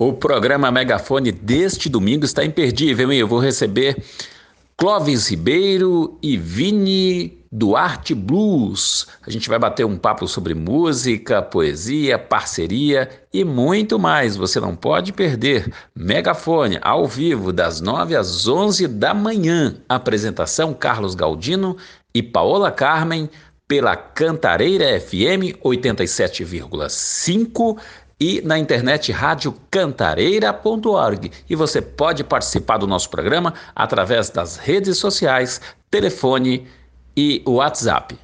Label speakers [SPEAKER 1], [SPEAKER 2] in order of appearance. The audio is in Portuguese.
[SPEAKER 1] O programa Megafone deste domingo está imperdível, hein? Eu vou receber Clóvis Ribeiro e Vini Duarte Blues. A gente vai bater um papo sobre música, poesia, parceria e muito mais. Você não pode perder. Megafone ao vivo das 9 às 11 da manhã. Apresentação Carlos Galdino e Paola Carmen pela Cantareira FM 87,5 e na internet radiocantareira.org. E você pode participar do nosso programa através das redes sociais, telefone e WhatsApp.